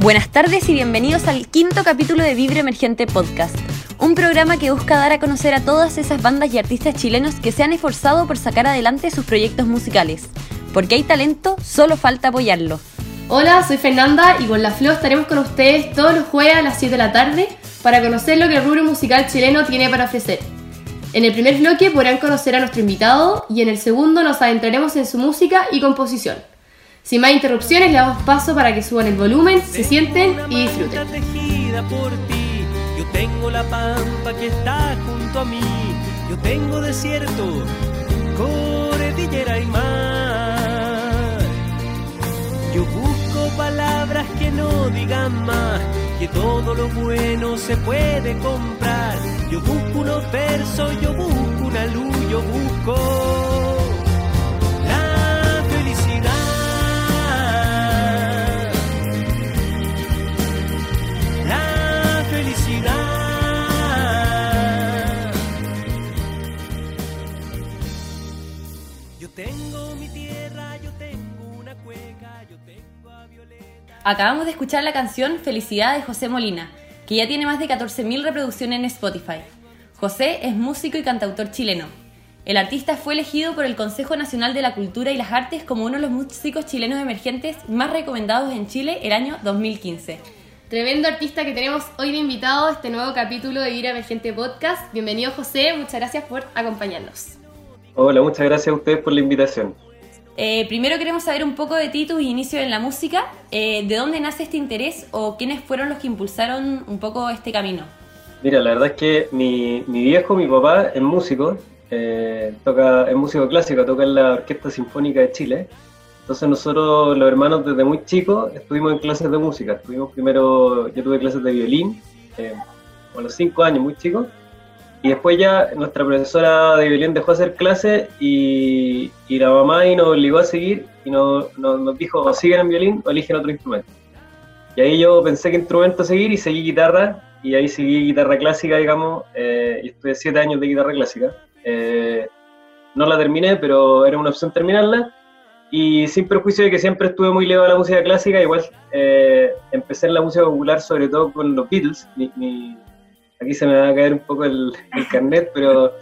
Buenas tardes y bienvenidos al quinto capítulo de Vibre Emergente Podcast, un programa que busca dar a conocer a todas esas bandas y artistas chilenos que se han esforzado por sacar adelante sus proyectos musicales. Porque hay talento, solo falta apoyarlo. Hola, soy Fernanda y con La Flo estaremos con ustedes todos los jueves a las 7 de la tarde para conocer lo que el rubro musical chileno tiene para ofrecer. En el primer bloque podrán conocer a nuestro invitado y en el segundo nos adentraremos en su música y composición. Sin más interrupciones, le damos paso para que suban el volumen, se sienten y disfruten. por ti. Yo tengo la pampa que está junto a mí. Yo tengo desierto, cordillera y mar. Yo busco palabras que no digan más, que todo lo bueno se puede comprar. Yo busco unos versos, yo busco una luz, yo busco Acabamos de escuchar la canción Felicidad de José Molina, que ya tiene más de 14.000 reproducciones en Spotify. José es músico y cantautor chileno. El artista fue elegido por el Consejo Nacional de la Cultura y las Artes como uno de los músicos chilenos emergentes más recomendados en Chile el año 2015. Tremendo artista que tenemos hoy de invitado a este nuevo capítulo de Vira Emergente Podcast. Bienvenido José, muchas gracias por acompañarnos. Hola, muchas gracias a ustedes por la invitación. Eh, primero queremos saber un poco de ti, tus inicios en la música, eh, de dónde nace este interés o quiénes fueron los que impulsaron un poco este camino. Mira, la verdad es que mi, viejo, mi papá, es músico, eh, toca, es músico clásico, toca en la Orquesta Sinfónica de Chile. Entonces nosotros, los hermanos, desde muy chicos, estuvimos en clases de música. Estuvimos primero, yo tuve clases de violín, a los cinco años, muy chicos. Y después ya nuestra profesora de violín dejó hacer clase y, y la mamá y nos obligó a seguir y nos, nos, dijo o siguen en violín o eligen otro instrumento. Y ahí yo pensé qué instrumento seguir y seguí guitarra y ahí seguí guitarra clásica, digamos, eh, y estuve siete años de guitarra clásica. Eh, no la terminé, pero era una opción terminarla. Y sin perjuicio de que siempre estuve muy ligado a la música clásica, igual eh, empecé en la música popular, sobre todo con los Beatles. mi, aquí se me va a caer un poco el, carnet, pero,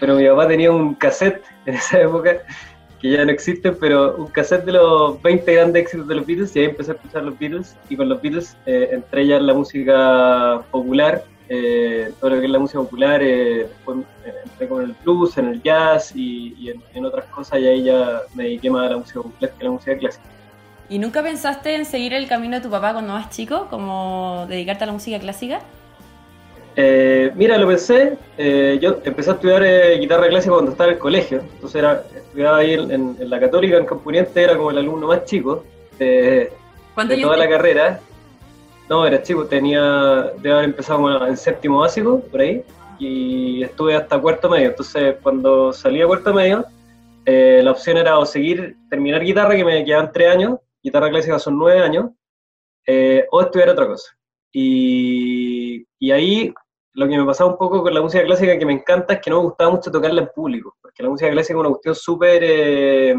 pero mi papá tenía un cassette en esa época, que ya no existe, pero un cassette de los 20 grandes éxitos de los Beatles, y ahí empecé a escuchar los Beatles, y con los Beatles eh, entré ya en la música popular, eh, todo lo que es la música popular, eh, después eh, entré con el blues, en el jazz y, en, otras cosas, y ahí ya me dediqué más a la música popular que a la música clásica. ¿Y nunca pensaste en seguir el camino de tu papá cuando eras chico, como dedicarte a la música clásica? Eh, mira, lo pensé, eh, yo empecé a estudiar eh, guitarra clásica cuando estaba en el colegio, entonces era, estudiaba ahí en, la Católica, en Campuniente, era como el alumno más chico de, toda la carrera. No, era chico, tenía, de haber empezado en séptimo básico, por ahí, y estuve hasta cuarto medio, entonces cuando salí a cuarto medio, la opción era o seguir, terminar guitarra, que me quedaban tres años, guitarra clásica son nueve años, o estudiar otra cosa. Y, y, ahí lo que me pasaba un poco con la música clásica que me encanta es que no me gustaba mucho tocarla en público, porque la música clásica es una cuestión súper eh,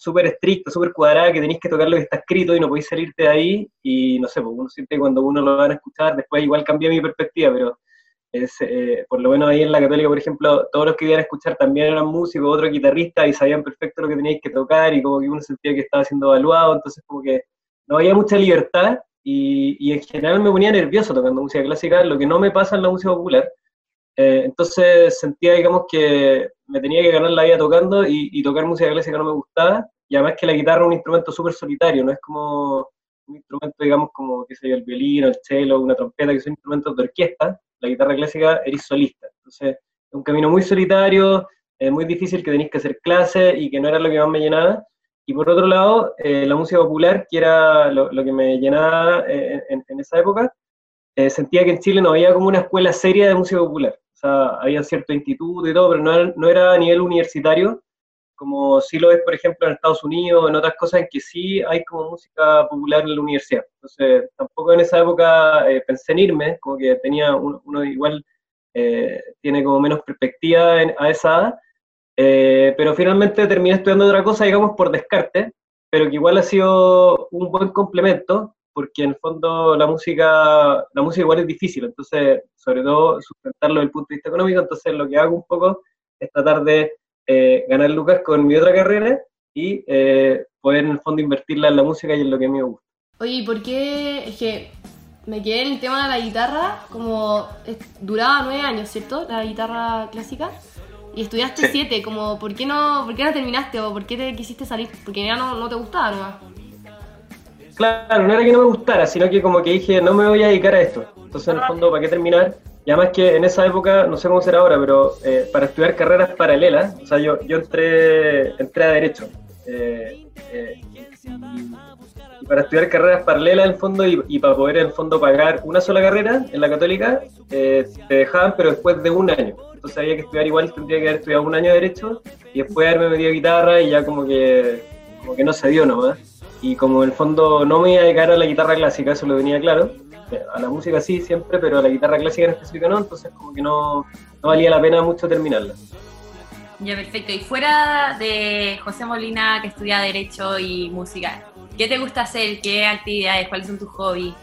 súper estricta, súper cuadrada, que tenéis que tocar lo que está escrito y no podéis salirte de ahí, y no sé, pues uno siente cuando uno lo van a escuchar, después igual cambia mi perspectiva, pero es, eh, por lo menos ahí en la Católica, por ejemplo, todos los que iban a escuchar también eran músicos, otros guitarristas, y sabían perfecto lo que teníais que tocar, y como que uno sentía que estaba siendo evaluado, entonces como que no había mucha libertad, y, en general me ponía nervioso tocando música clásica, lo que no me pasa en la música popular. Eh, entonces sentía, digamos, que me tenía que ganar la vida tocando y, tocar música clásica no me gustaba. Y además que la guitarra es un instrumento súper solitario, no es como un instrumento, digamos, como qué sé yo, el violín, el cello, una trompeta, que son instrumentos de orquesta. La guitarra clásica eres solista. Entonces es un camino muy solitario, es muy difícil que tenéis que hacer clases y que no era lo que más me llenaba. Y por otro lado, eh, la música popular, que era lo, que me llenaba eh, en, esa época, eh, sentía que en Chile no había como una escuela seria de música popular. O sea, había cierto instituto y todo, pero no, no era a nivel universitario, como sí lo es, por ejemplo, en Estados Unidos, en otras cosas en que sí hay como música popular en la universidad. Entonces, tampoco en esa época pensé en irme, como que tenía uno, uno igual tiene como menos perspectiva a esa edad, eh, pero finalmente terminé estudiando otra cosa, digamos, por descarte, pero que igual ha sido un buen complemento, porque en el fondo la música, la música igual es difícil, entonces, sobre todo sustentarlo desde el punto de vista económico, entonces lo que hago un poco es tratar de eh, ganar lucas con mi otra carrera y eh, poder en el fondo invertirla en la música y en lo que a mí me gusta. Oye, ¿y por qué? Es que me quedé en el tema de la guitarra, como duraba nueve años, ¿cierto? La guitarra clásica. Y estudiaste Sí. siete, como, ¿por qué no, por qué no terminaste o por qué te quisiste salir? Porque ya no, no te gustaba nomás. Claro, no era que no me gustara, sino que como que dije, no me voy a dedicar a esto. Entonces, en el fondo, ¿para qué terminar? Y además que en esa época, no sé cómo será ahora, pero eh, para estudiar carreras paralelas, o sea, yo, yo entré, entré a Derecho. eh, eh, para estudiar carreras paralelas, en fondo, y, y para poder, en fondo, pagar una sola carrera en la católica, eh, te dejaban, pero después de un año. Entonces había que estudiar igual, tendría que haber estudiado un año de Derecho, y después haberme metido guitarra, y ya como que, como que no se dio nomás y como en el fondo no me iba a dedicar a la guitarra clásica, eso lo venía claro, a la música sí siempre, pero a la guitarra clásica en específico no, entonces como que no, no valía la pena mucho terminarla. Ya, perfecto. Y fuera de José Molina, que estudia Derecho y Música, ¿qué te gusta hacer? ¿Qué actividades? ¿Cuáles son tus hobbies?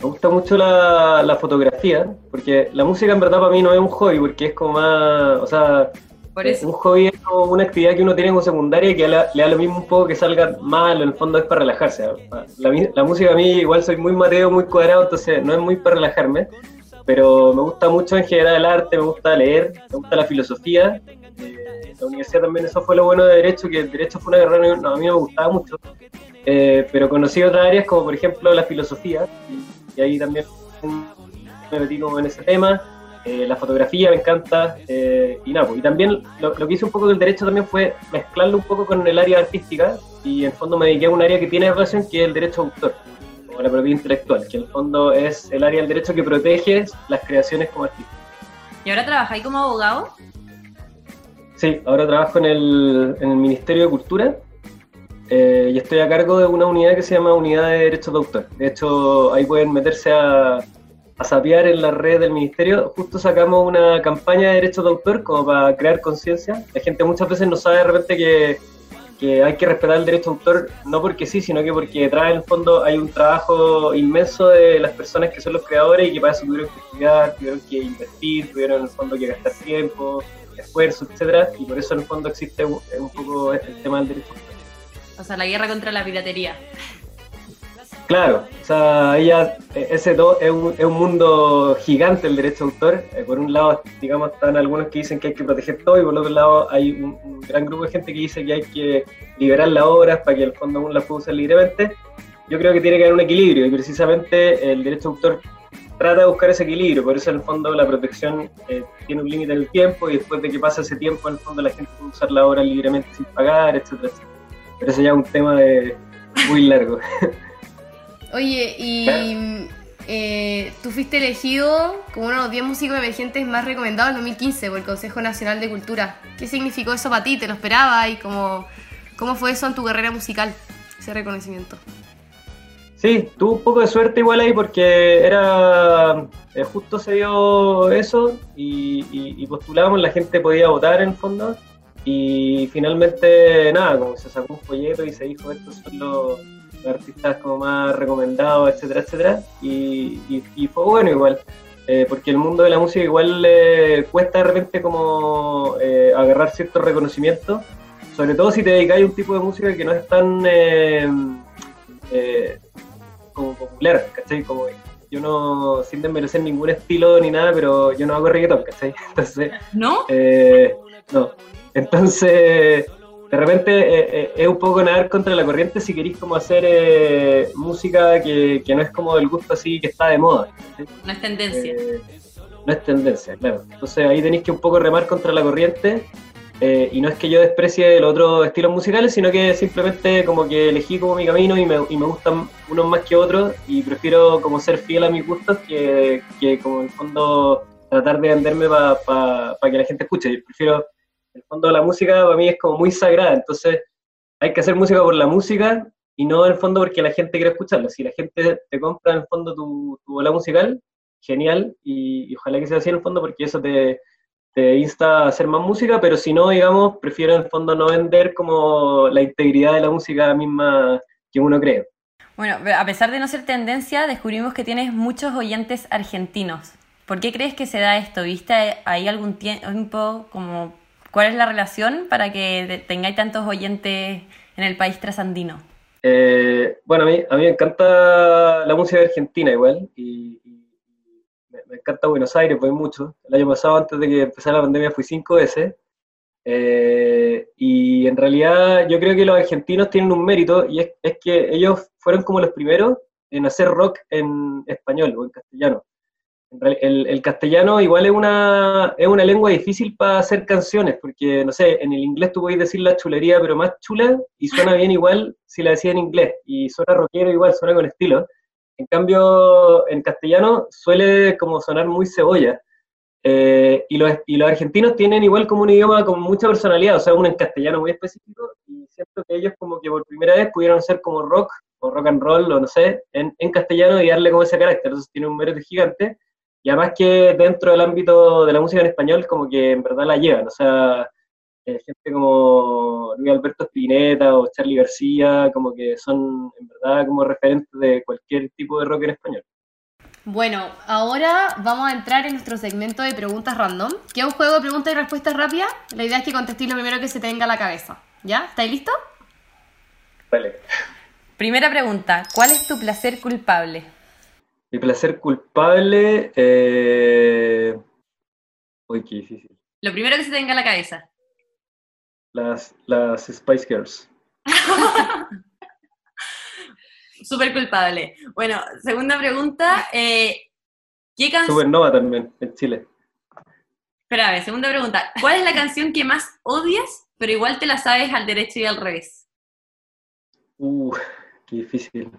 Me gusta mucho la, la fotografía, porque la música en verdad para mí no es un hobby, porque es como más, o sea, Eh. Un hobby es como una actividad que uno tiene como secundaria y que le, le da lo mismo un poco que salga mal, en el fondo es para relajarse. La, la música a mí igual soy muy mateo, muy cuadrado, entonces no es muy para relajarme, pero me gusta mucho en general el arte, me gusta leer, me gusta la filosofía. La universidad también eso fue lo bueno de Derecho, que el Derecho fue una carrera que no, a mí no me gustaba mucho, eh, pero conocí otras áreas como por ejemplo la filosofía y, y ahí también me metí como en ese tema. Eh, la fotografía me encanta eh, y nada, pues, y también lo, lo que hice un poco del derecho también fue mezclarlo un poco con el área artística y en fondo me dediqué a un área que tiene relación que es el derecho de autor o la propiedad intelectual, que en el fondo es el área del derecho que protege las creaciones como artista. ¿Y ahora trabajáis como abogado? Sí, ahora trabajo en el, Ministerio de Cultura eh, y estoy a cargo de una unidad que se llama Unidad de Derechos de Autor. De hecho, ahí pueden meterse a, a sapear en la red del Ministerio. Justo sacamos una campaña de derechos de autor como para crear conciencia. La gente muchas veces no sabe de repente que, que hay que respetar el derecho de autor, no porque sí, sino que porque detrás en el fondo hay un trabajo inmenso de las personas que son los creadores y que para eso tuvieron que estudiar, tuvieron que invertir, tuvieron en el fondo que gastar tiempo, esfuerzo, etcétera, y por eso en el fondo existe un, un poco el tema del derecho. O sea, la guerra contra la piratería. Claro, o sea, ella, eh, ese do- es, un, es un mundo gigante el derecho de autor. Eh, por un lado, digamos, están algunos que dicen que hay que proteger todo y por otro lado hay un, un gran grupo de gente que dice que hay que liberar las obras para que el fondo uno las pueda usar libremente. Yo creo que tiene que haber un equilibrio y precisamente el derecho de autor trata de buscar ese equilibrio, por eso en el fondo la protección eh, tiene un límite en el tiempo y después de que pasa ese tiempo en el fondo la gente puede usar la obra libremente sin pagar, etcétera, etcétera. Pero eso ya es un tema de, muy largo. Oye, y eh, tú fuiste elegido como uno de los 10 músicos emergentes más recomendados en 2015 por el Consejo Nacional de Cultura. ¿Qué significó eso para ti? ¿Te lo esperabas? ¿Y cómo, cómo fue eso en tu carrera musical, ese reconocimiento? Sí, tuve un poco de suerte igual ahí porque era eh, justo se dio eso y, y- postulábamos, la gente podía votar en el fondo y finalmente nada, como se sacó un folleto y se dijo estos son los, artistas como más recomendados, etcétera, etcétera y, fue bueno igual. eh, porque el mundo de la música igual le cuesta de repente como eh, agarrar cierto reconocimiento, sobre todo si te dedicas a un tipo de música que no es tan eh, como popular, ¿cachai? Como yo no, sin desmerecer ningún estilo ni nada, pero yo no hago reggaetón, ¿cachai? Entonces, ¿No? eh, no. Entonces, de repente eh, eh, es un poco nadar contra la corriente si queréis como hacer eh, música que, que no es como del gusto así que está de moda. ¿cachai? No es tendencia. Eh, no es tendencia, claro. Entonces ahí tenéis que un poco remar contra la corriente. Eh, y no es que yo desprecie los otros estilos musicales, sino que simplemente como que elegí como mi camino y me, y me gustan unos más que otros y prefiero como ser fiel a mis gustos que, que como en el fondo tratar de venderme para que la gente escuche. Yo prefiero, en el fondo la música para mí es como muy sagrada, entonces hay que hacer música por la música y no en el fondo porque la gente quiere escucharla. Si la gente te compra en el fondo tu, tu bola musical, genial y, y ojalá que sea así en el fondo porque eso te, te insta a hacer más música, pero si no, digamos, prefiero en el fondo no vender como la integridad de la música misma que uno cree. Bueno, a pesar de no ser tendencia, descubrimos que tienes muchos oyentes argentinos. ¿Por qué crees que se da esto? ¿Viste ahí algún tiempo como cuál es la relación para que tengáis tantos oyentes en el país trasandino? Eh, bueno, a mí, a mí me encanta la música argentina igual, y me, encanta Buenos Aires, voy mucho. El año pasado, antes de que empezara la pandemia, fui cinco veces. Eh, y en realidad yo creo que los argentinos tienen un mérito, y es, que ellos fueron como los primeros en hacer rock en español o en castellano. El, el castellano igual es una, es una lengua difícil para hacer canciones, porque, no sé, en el inglés tú podés decir la chulería, pero más chula, y suena bien igual si la decís en inglés, y suena rockero igual, suena con estilo. En cambio, en castellano suele como sonar muy cebolla. Eh, y, los, y los argentinos tienen igual como un idioma con mucha personalidad, o sea, uno en castellano muy específico, y siento que ellos como que por primera vez pudieron ser como rock, o rock and roll, o no sé, en, en castellano y darle como ese carácter, entonces tiene un mérito gigante, y además que dentro del ámbito de la música en español como que en verdad la llevan, o sea, eh, gente como Luis Alberto Spinetta o Charlie García, como que son en verdad como referentes de cualquier tipo de rock en español. Bueno, ahora vamos a entrar en nuestro segmento de preguntas random, que es un juego de preguntas y respuestas rápidas. La idea es que contestéis lo primero que se te venga a la cabeza. ¿Ya? ¿Estáis listos? Vale. Primera pregunta, ¿cuál es tu placer culpable? Mi placer culpable. Eh... Uy, qué difícil. Lo primero que se te venga a la cabeza. Las, las Spice Girls. Súper culpable. Bueno, segunda pregunta, eh, ¿qué canción... Supernova también, en Chile. Espérame, segunda pregunta, ¿cuál es la canción que más odias, pero igual te la sabes al derecho y al revés? Uh, qué difícil.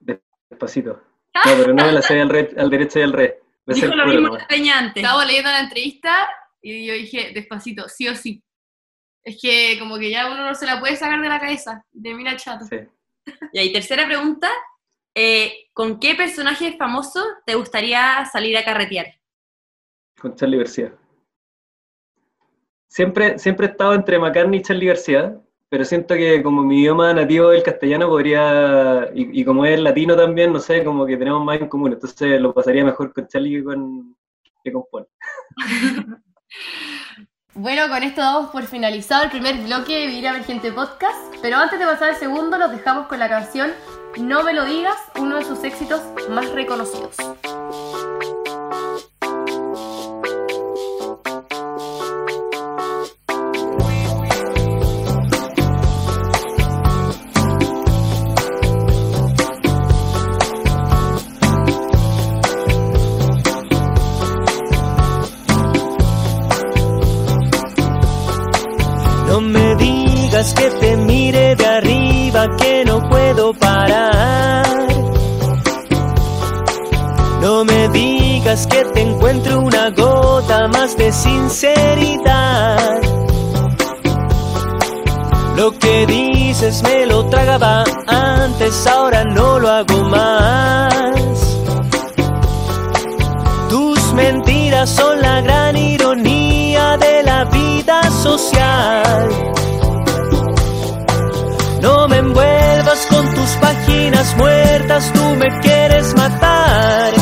Despacito. No, pero no me la sé al, re- al derecho y al revés. Dijo lo mismo Peña antes. Estaba leyendo la entrevista y yo dije, despacito, sí o sí. Es que como que ya uno no se la puede sacar de la cabeza. De mira chato. Sí. Y ahí, tercera pregunta, eh, ¿con qué personaje famoso te gustaría salir a carretear? Con Charlie García. Siempre, siempre he estado entre McCartney y Charlie García, pero siento que como mi idioma nativo es el castellano podría, y, y como es latino también, no sé, como que tenemos más en común, entonces lo pasaría mejor con Charlie que con, que con Paul. Bueno, con esto damos por finalizado el primer bloque de Vivir a Ver Gente Podcast. Pero antes de pasar al segundo, los dejamos con la canción No me lo digas, uno de sus éxitos más reconocidos. Que te mire de arriba, que no puedo parar. No me digas que te encuentro una gota más de sinceridad. Lo que dices me lo tragaba antes, ahora no lo hago más. Tus mentiras son la gran ironía tú me quieres matar.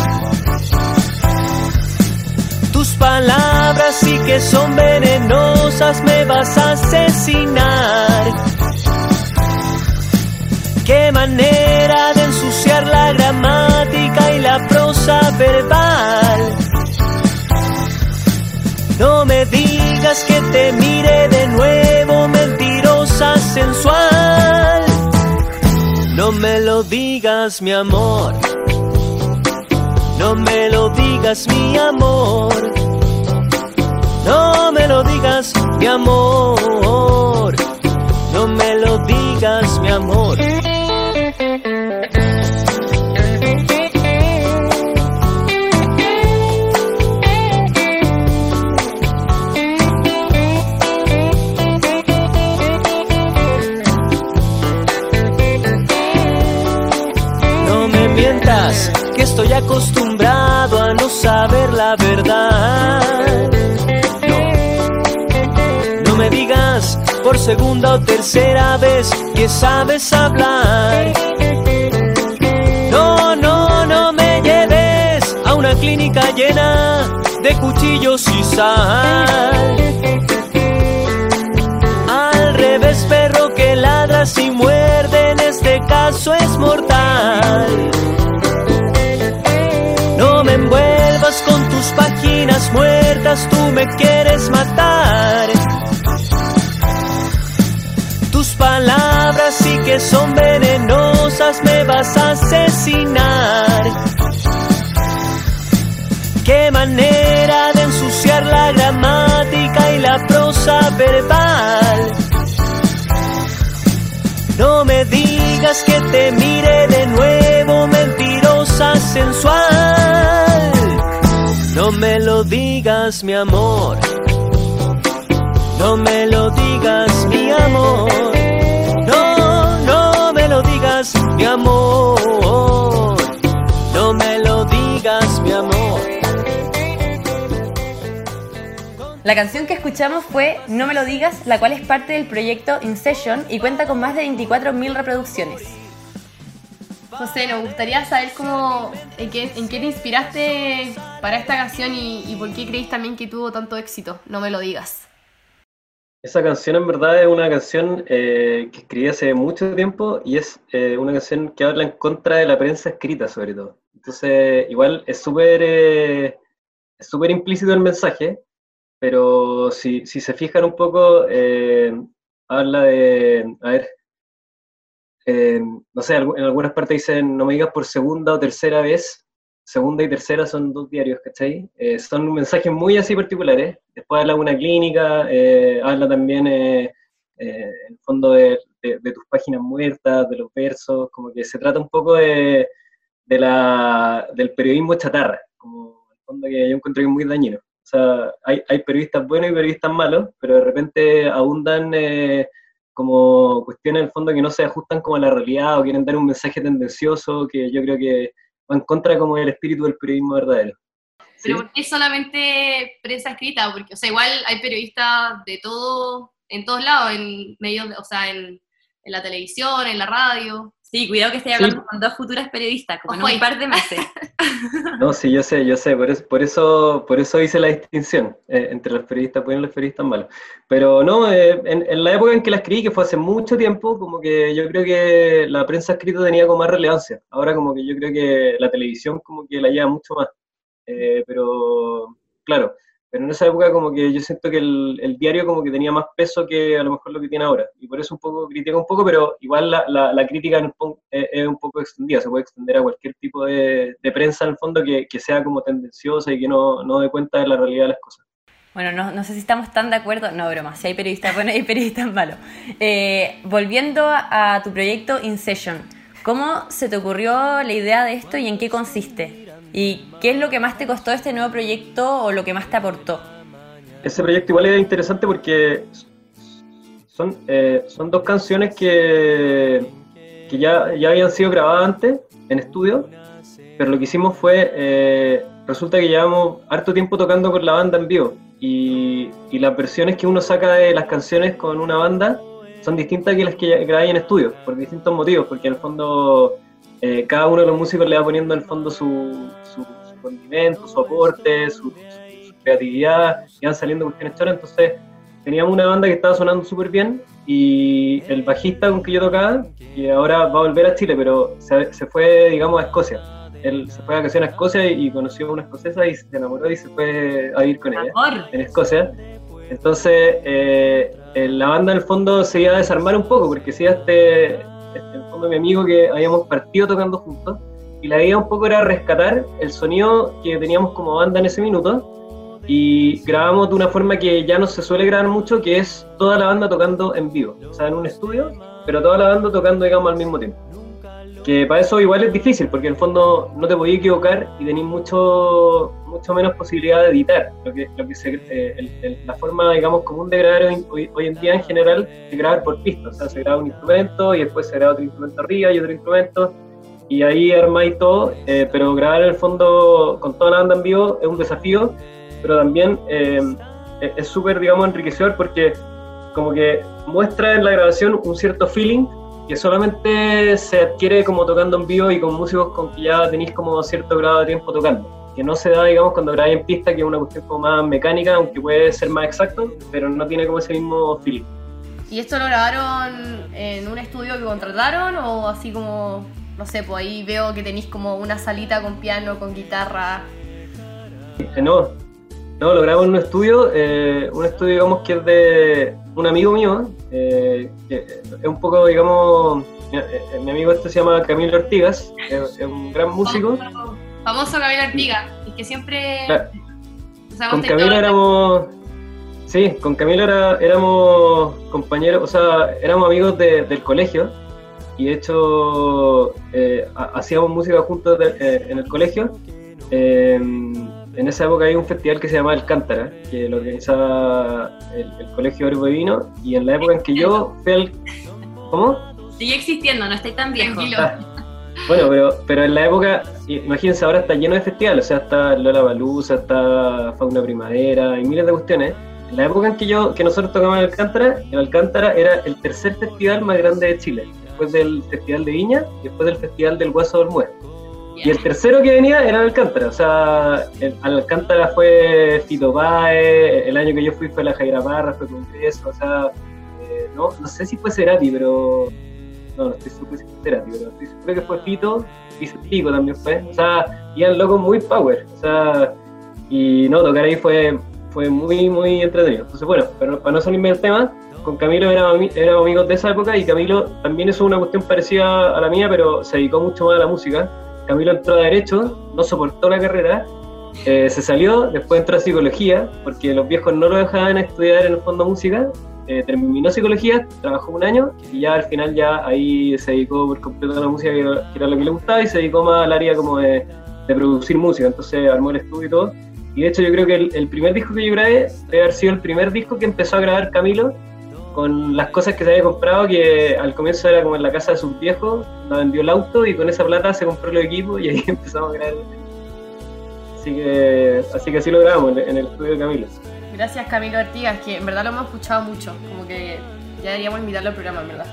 Tus palabras sí que son venenosas, me vas a asesinar. Qué manera de ensuciar la gramática y la prosa verbal. No me digas que te mire de nuevo, mentirosa sensual. No me lo digas, mi amor. No me lo digas, mi amor. No me lo digas, mi amor. No me lo digas, mi amor. Estoy acostumbrado a no saber la verdad. No, me digas por segunda o tercera vez que sabes hablar. No, no, no me lleves a una clínica llena de cuchillos y sal. Al revés, perro que ladra si muerde, en este caso es mortal. Páginas muertas, tú me quieres matar. Tus palabras sí que son venenosas, me vas a asesinar. Qué manera de ensuciar la gramática y la prosa verbal. No me digas que te mire de nuevo, mentirosa sensual. No me lo digas, mi amor. No me lo digas, mi amor. No, no me lo digas, mi amor. No me lo digas, mi amor. La canción que escuchamos fue No me lo digas, la cual es parte del proyecto In Session y cuenta con más de 24.000 reproducciones. José, nos gustaría saber cómo, en qué, en qué te inspiraste para esta canción y, por qué creéis también que tuvo tanto éxito. No me lo digas. Esa canción en verdad es una canción eh, que escribí hace mucho tiempo y es eh, una canción que habla en contra de la prensa escrita sobre todo. Entonces, igual es súper eh, súper implícito el mensaje, pero si, si se fijan un poco, eh, habla de, a ver, eh, no sé, en algunas partes dicen, no me digas por segunda o tercera vez, segunda y tercera son dos diarios, ¿cachai? Eh, son mensajes muy así particulares. Después habla de una clínica, eh, habla también, eh, eh, en el fondo, de, de- de tus páginas muertas, de los versos, como que se trata un poco de, de la, del periodismo chatarra, como el fondo que yo encuentro que es muy dañino. O sea, hay, hay periodistas buenos y periodistas malos, pero de repente abundan eh, como cuestiones el fondo que no se ajustan como a la realidad o quieren dar un mensaje tendencioso que yo creo que va en contra como del espíritu del periodismo verdadero. ¿Sí? Pero ¿por qué solamente prensa escrita? Porque, o sea, igual hay periodistas de todo, en todos lados, en medios, o sea, en, en la televisión, en la radio. Sí, cuidado que estoy Sí. hablando con dos futuras periodistas, como en Ojo ahí. un par de meses. No, sí, yo sé, yo sé, por eso, por eso, por eso hice la distinción eh, entre los periodistas buenos y los periodistas malos. Pero no, eh, en, en la época en que la escribí, que fue hace mucho tiempo, como que yo creo que la prensa escrita tenía como más relevancia. Ahora como que yo creo que la televisión como que la lleva mucho más. Eh, pero, claro, pero en esa época como que yo siento que el, diario como que tenía más peso que a lo mejor lo que tiene ahora. Y por eso un poco critico un poco, pero igual la, la, crítica pon- es, un poco extendida, se puede extender a cualquier tipo de, de prensa en el fondo que, que sea como tendenciosa y que no, no dé cuenta de la realidad de las cosas. Bueno, no, no sé si estamos tan de acuerdo. No, broma, si hay periodistas buenos y periodistas malos. Eh, volviendo a, tu proyecto In Session, ¿cómo se te ocurrió la idea de esto y en qué consiste? ¿Y qué es lo que más te costó este nuevo proyecto o lo que más te aportó? Ese proyecto igual era interesante porque son, eh, son dos canciones que, que ya, ya habían sido grabadas antes en estudio, pero lo que hicimos fue, eh, resulta que llevamos harto tiempo tocando con la banda en vivo y, y las versiones que uno saca de las canciones con una banda son distintas que las que grabáis en estudio, por distintos motivos, porque en el fondo eh, cada uno de los músicos le va poniendo en el fondo su, su, su condimento, su aporte, su, su- creatividad, y van saliendo cuestiones choras, entonces teníamos una banda que estaba sonando súper bien y el bajista con que yo tocaba, que ahora va a volver a Chile, pero se, se fue, digamos, a Escocia. Él se fue de vacaciones a Escocia y, y conoció a una escocesa y se enamoró y se fue a vivir con ella Amor. en Escocia. Entonces, eh, eh, la banda en el fondo se iba a desarmar un poco, porque si este, este, mi amigo que habíamos partido tocando juntos, y la idea un poco era rescatar el sonido que teníamos como banda en ese minuto, y grabamos de una forma que ya no se suele grabar mucho, que es toda la banda tocando en vivo, o sea, en un estudio, pero toda la banda tocando, digamos, al mismo tiempo. Que para eso igual es difícil, porque en el fondo no te podías equivocar y tenéis mucho, mucho menos posibilidad de editar. Lo que, lo que se, eh, el- el- la forma, digamos, común de grabar hoy, hoy- en día en general es grabar por pistas. O sea, se graba un instrumento y después se graba otro instrumento arriba y otro instrumento. Y ahí armáis todo, eh, pero grabar en el fondo con toda la banda en vivo es un desafío, pero también eh, es súper, digamos, enriquecedor porque como que muestra en la grabación un cierto feeling que solamente se adquiere como tocando en vivo y con músicos con que ya tenéis como cierto grado de tiempo tocando. Que no se da, digamos, cuando grabáis en pista, que es una cuestión como más mecánica, aunque puede ser más exacto, pero no tiene como ese mismo feeling. ¿Y esto lo grabaron en un estudio que contrataron o así como, no sé, pues ahí veo que tenéis como una salita con piano, con guitarra? Eh, no, no, lo grabamos en un estudio, eh, un estudio digamos que es de un amigo mío, eh, que es un poco, digamos, mi, amigo este se llama Camilo Ortigas, es, un gran músico. Famoso, Camilo Ortigas, y que siempre... con Camilo éramos Sí, con Camilo era, éramos compañeros, o sea, éramos amigos del colegio y de hecho eh, hacíamos música juntos eh, en el colegio. Em, en esa época hay un festival que se llama El Cántara, que lo organizaba el, Colegio Orbo Vino y en la época en que yo fui al... ¿Cómo? Sigue existiendo, no estoy tan viejo. Ah, bueno, pero, pero en la época, imagínense, ahora está lleno de festivales, o sea, está Lola Balusa, está Fauna Primavera, y miles de cuestiones. La época en que yo que nosotros tocamos en Alcántara, el Alcántara era el tercer festival más grande de Chile, después del Festival de Viña después del Festival del Guaso del Y el tercero que venía era Alcántara, o sea, el, Alcántara fue Fito Bae, el año que yo fui fue la Jaira Parra, fue Congreso, o sea, eh, no, no sé si fue Cerati, pero no, no estoy seguro si fue Cerati, pero estoy seguro que fue Fito y Pico también fue, o sea, iban locos muy power, o sea, y no, tocar ahí fue fue muy, muy entretenido. Entonces, bueno, pero para no salirme del tema, con Camilo éramos, amigos de esa época y Camilo también hizo una cuestión parecida a la mía, pero se dedicó mucho más a la música. Camilo entró a Derecho, no soportó la carrera, eh, se salió, después entró a Psicología, porque los viejos no lo dejaban estudiar en el fondo música. Eh, terminó Psicología, trabajó un año y ya al final ya ahí se dedicó por completo a la música, que era, lo que le gustaba, y se dedicó más al área como de, producir música. Entonces armó el estudio y todo y de hecho yo creo que el, primer disco que yo grabé debe haber sido el primer disco que empezó a grabar Camilo con las cosas que se había comprado, que al comienzo era como en la casa de sus viejos, nos vendió el auto y con esa plata se compró el equipo y ahí empezamos a grabar. Así que así, que así lo grabamos en, el estudio de Camilo. Gracias Camilo Artigas, que en verdad lo hemos escuchado mucho, como que ya deberíamos invitarlo al programa, en verdad.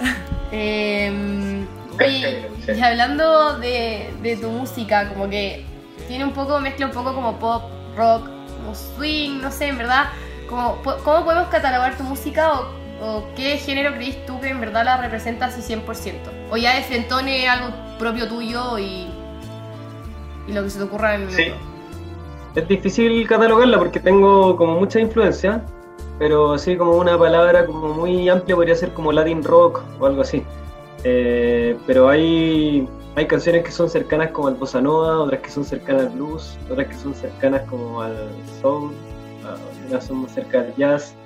eh, y hablando de, de tu música, como que tiene un poco, mezcla un poco como pop, rock, como swing, no sé, en verdad, como, ¿cómo podemos catalogar tu música o, qué género crees tú que en verdad la representa así 100%? O ya de frentone algo propio tuyo y, y lo que se te ocurra en el sí. Es difícil catalogarla porque tengo como mucha influencia, pero así como una palabra como muy amplia podría ser como Latin rock o algo así. Eh, pero hay hay canciones que son cercanas como al bossa nova, otras que son cercanas al blues, otras que son cercanas como al soul, otras son más cercanas al jazz,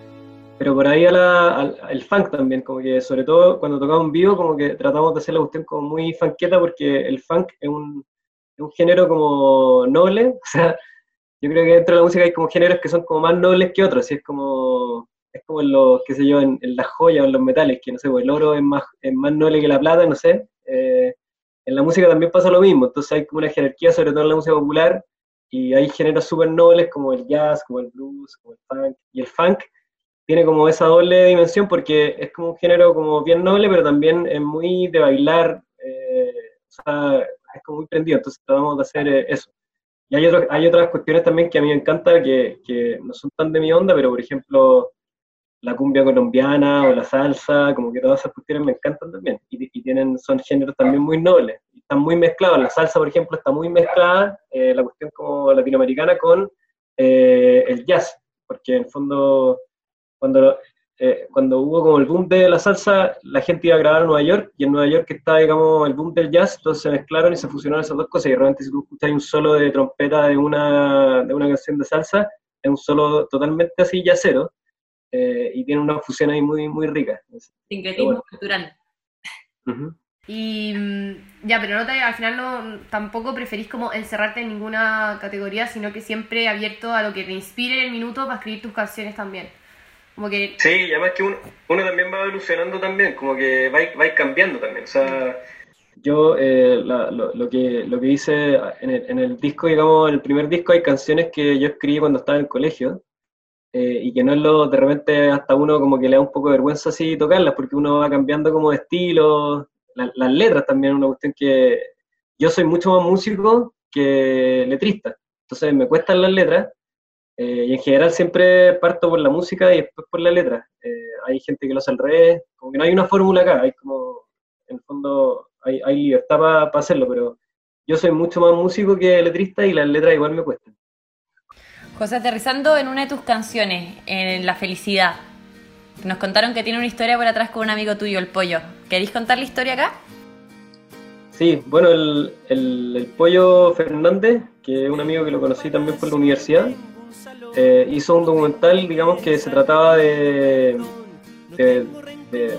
pero por ahí al, funk también, como que sobre todo cuando tocamos en vivo, como que tratamos de hacer la cuestión como muy funketa porque el funk es un, es un género como noble, o sea, yo creo que dentro de la música hay como géneros que son como más nobles que otros, y es como es como en los, qué sé yo, en, las joyas o en los metales, que no sé, pues el oro es más, es más noble que la plata, no sé, eh, en la música también pasa lo mismo, entonces hay como una jerarquía, sobre todo en la música popular, y hay géneros súper nobles como el jazz, como el blues, como el funk, y el funk tiene como esa doble dimensión porque es como un género como bien noble, pero también es muy de bailar, eh, o sea, es como muy prendido, entonces tratamos de hacer eh, eso. Y hay, hay otras cuestiones también que a mí me encanta, que, que no son tan de mi onda, pero por ejemplo, la cumbia colombiana o la salsa, como que todas esas cuestiones me encantan también. Y, tienen, son géneros también muy nobles. están muy mezclados. La salsa, por ejemplo, está muy mezclada, eh, la cuestión como latinoamericana, con eh, el jazz. Porque en el fondo, cuando, eh, cuando hubo como el boom de la salsa, la gente iba a grabar en Nueva York, y en Nueva York está, digamos, el boom del jazz, entonces se mezclaron y se fusionaron esas dos cosas. Y realmente si tú escuchas un solo de trompeta de una, de una canción de salsa, es un solo totalmente así jazzero eh, y tiene una fusión ahí muy, muy rica. Sincretismo cultural. Y mm, ya, pero no te, al final no, tampoco preferís como encerrarte en ninguna categoría, sino que siempre abierto a lo que te inspire el minuto para escribir tus canciones también. Como que... Sí, y además que uno, uno también va evolucionando también, como que va, va cambiando también. O sea, yo eh, lo, lo, que, lo que hice en el, en el disco, digamos, en el primer disco hay canciones que yo escribí cuando estaba en el colegio, eh, y que no es lo, de repente hasta uno como que le da un poco de vergüenza así tocarlas, porque uno va cambiando como de estilo, las letras también, una cuestión que yo soy mucho más músico que letrista. Entonces me cuestan las letras eh, y en general siempre parto por la música y después por la letra. Eh, hay gente que lo hace al revés, como que no hay una fórmula acá, hay como, en el fondo, hay, hay libertad para hacerlo, pero yo soy mucho más músico que letrista y las letras igual me cuestan. José, aterrizando en una de tus canciones, en La Felicidad, nos contaron que tiene una historia por atrás con un amigo tuyo, el Pollo. ¿Queréis contar la historia acá? Sí, bueno, el, el, Pollo Fernández, que es un amigo que lo conocí también por la universidad, eh, hizo un documental, digamos, que se trataba de,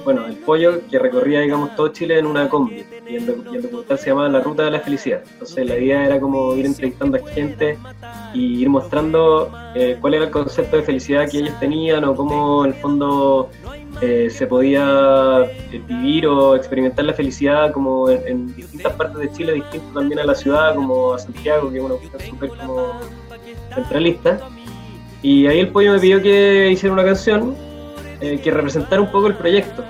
bueno, el pollo que recorría, digamos, todo Chile en una combi. Y el, documental se llamaba La Ruta de la Felicidad. Entonces la idea era como ir entrevistando a gente y ir mostrando eh, cuál era el concepto de felicidad que ellos tenían o cómo en el fondo eh, se podía eh, vivir o experimentar la felicidad como en, distintas partes de Chile, distinto también a la ciudad, como a Santiago, que es una súper como centralista. Y ahí el pollo me pidió que hiciera una canción eh, que representara un poco el proyecto.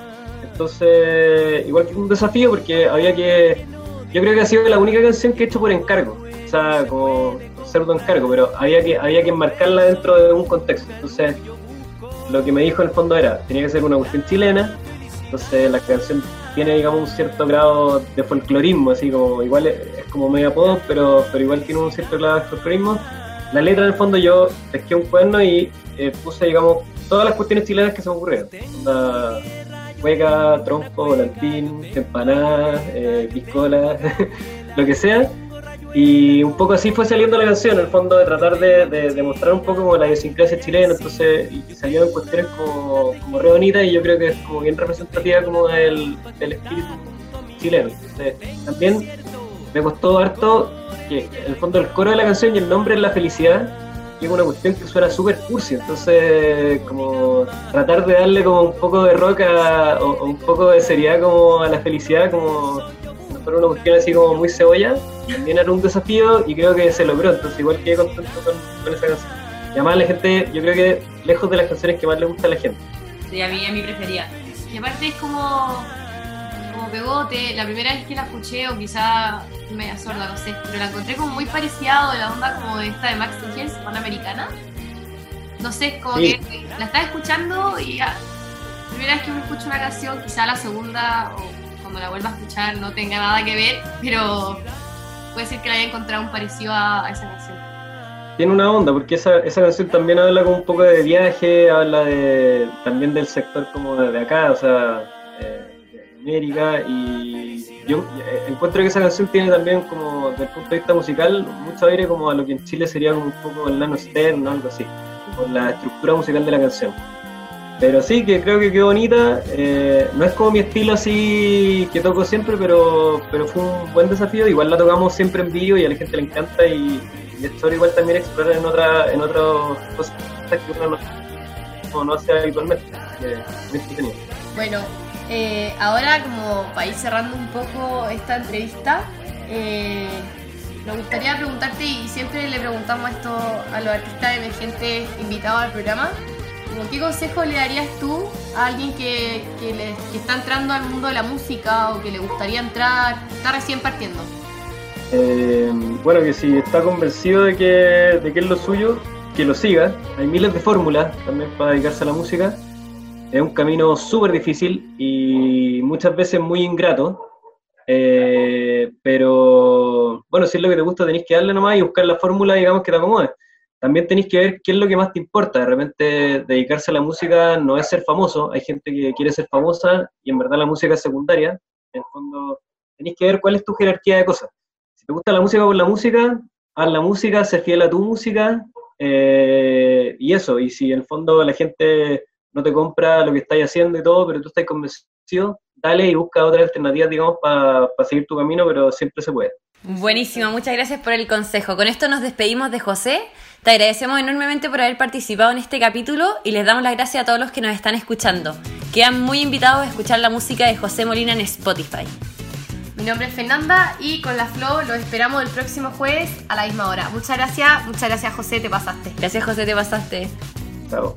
Entonces, igual que un desafío porque había que... Yo creo que ha sido la única canción que he hecho por encargo, o sea, como pseudo encargo, pero había que, había que enmarcarla dentro de un contexto. Entonces, lo que me dijo en el fondo era, tenía que ser una cuestión chilena, entonces la canción tiene, digamos, un cierto grado de folclorismo, así como, igual es, como media pop, pero, pero igual tiene un cierto grado de folclorismo. La letra, en el fondo, yo pesqué un cuerno y eh, puse, digamos, todas las cuestiones chilenas que se me ocurrieron. Onda, hueca, trompo, volantín, empanada, eh, piscola, lo que sea. Y un poco así fue saliendo la canción, en el fondo de tratar de, de, mostrar un poco como la idiosincrasia chilena, entonces y, salieron cuestiones como, como re bonitas y yo creo que es como bien representativa como del, del espíritu chileno. Entonces, también me costó harto que en el fondo el coro de la canción y el nombre es la felicidad, que es una cuestión que suena súper cursi, entonces como tratar de darle como un poco de roca o, un poco de seriedad como a la felicidad, como fuera una cuestión así como muy cebolla, también era un desafío y creo que se logró, entonces igual quedé contento con, esa canción. Y además la gente, yo creo que lejos de las canciones que más le gusta a la gente. Sí, a mí es mi preferida. Y aparte es como pegote, la primera vez que la escuché o quizá media sorda, no sé, pero la encontré como muy parecida a la onda como esta de Max Tigers, Panamericana. No sé, como que la estaba escuchando y la primera vez que me escucho una canción, quizá la segunda o cuando la vuelva a escuchar no tenga nada que ver, pero puede ser que la haya encontrado un parecido a, esa canción. Tiene una onda, porque esa, esa canción también habla como un poco de viaje, habla de también del sector como de acá, o sea, eh, de Y yo eh, encuentro que esa canción tiene también como, desde el punto de vista musical, mucho aire como a lo que en Chile sería como un poco el nano stern o algo así, con la estructura musical de la canción. Pero sí, que creo que quedó bonita. Eh, no es como mi estilo así que toco siempre, pero, pero fue un buen desafío. Igual la tocamos siempre en vivo y a la gente le encanta y, y esto igual también explorar en otra en otras cosas que uno no, no hace habitualmente. bueno, eh, ahora como para ir cerrando un poco esta entrevista, eh, me gustaría preguntarte, y siempre le preguntamos esto a los artistas emergentes invitados al programa, ¿qué consejo le darías tú a alguien que, está entrando al mundo de la música o que le gustaría entrar, está recién partiendo? Eh, bueno, que si está convencido de que, de que es lo suyo, que lo siga. Hay miles de fórmulas también para dedicarse a la música. Es un camino súper difícil y muchas veces muy ingrato. Eh, pero bueno, si es lo que te gusta, tenéis que darle nomás y buscar la fórmula, digamos, que te acomode. También tenéis que ver qué es lo que más te importa. De repente, dedicarse a la música no es ser famoso. Hay gente que quiere ser famosa y en verdad la música es secundaria. En el fondo, tenéis que ver cuál es tu jerarquía de cosas. Si te gusta la música por la música, haz la música, sé fiel a tu música eh, y eso. Y si en el fondo la gente no te compra lo que estáis haciendo y todo, pero tú estás convencido, dale y busca otra alternativa, digamos, para seguir tu camino, pero siempre se puede. Buenísimo, muchas gracias por el consejo. Con esto nos despedimos de José. Te agradecemos enormemente por haber participado en este capítulo y les damos las gracias a todos los que nos están escuchando. Quedan muy invitados a escuchar la música de José Molina en Spotify. Mi nombre es Fernanda y con la Flo lo esperamos el próximo jueves a la misma hora. Muchas gracias, muchas gracias José, te pasaste. Gracias José, te pasaste. Chao.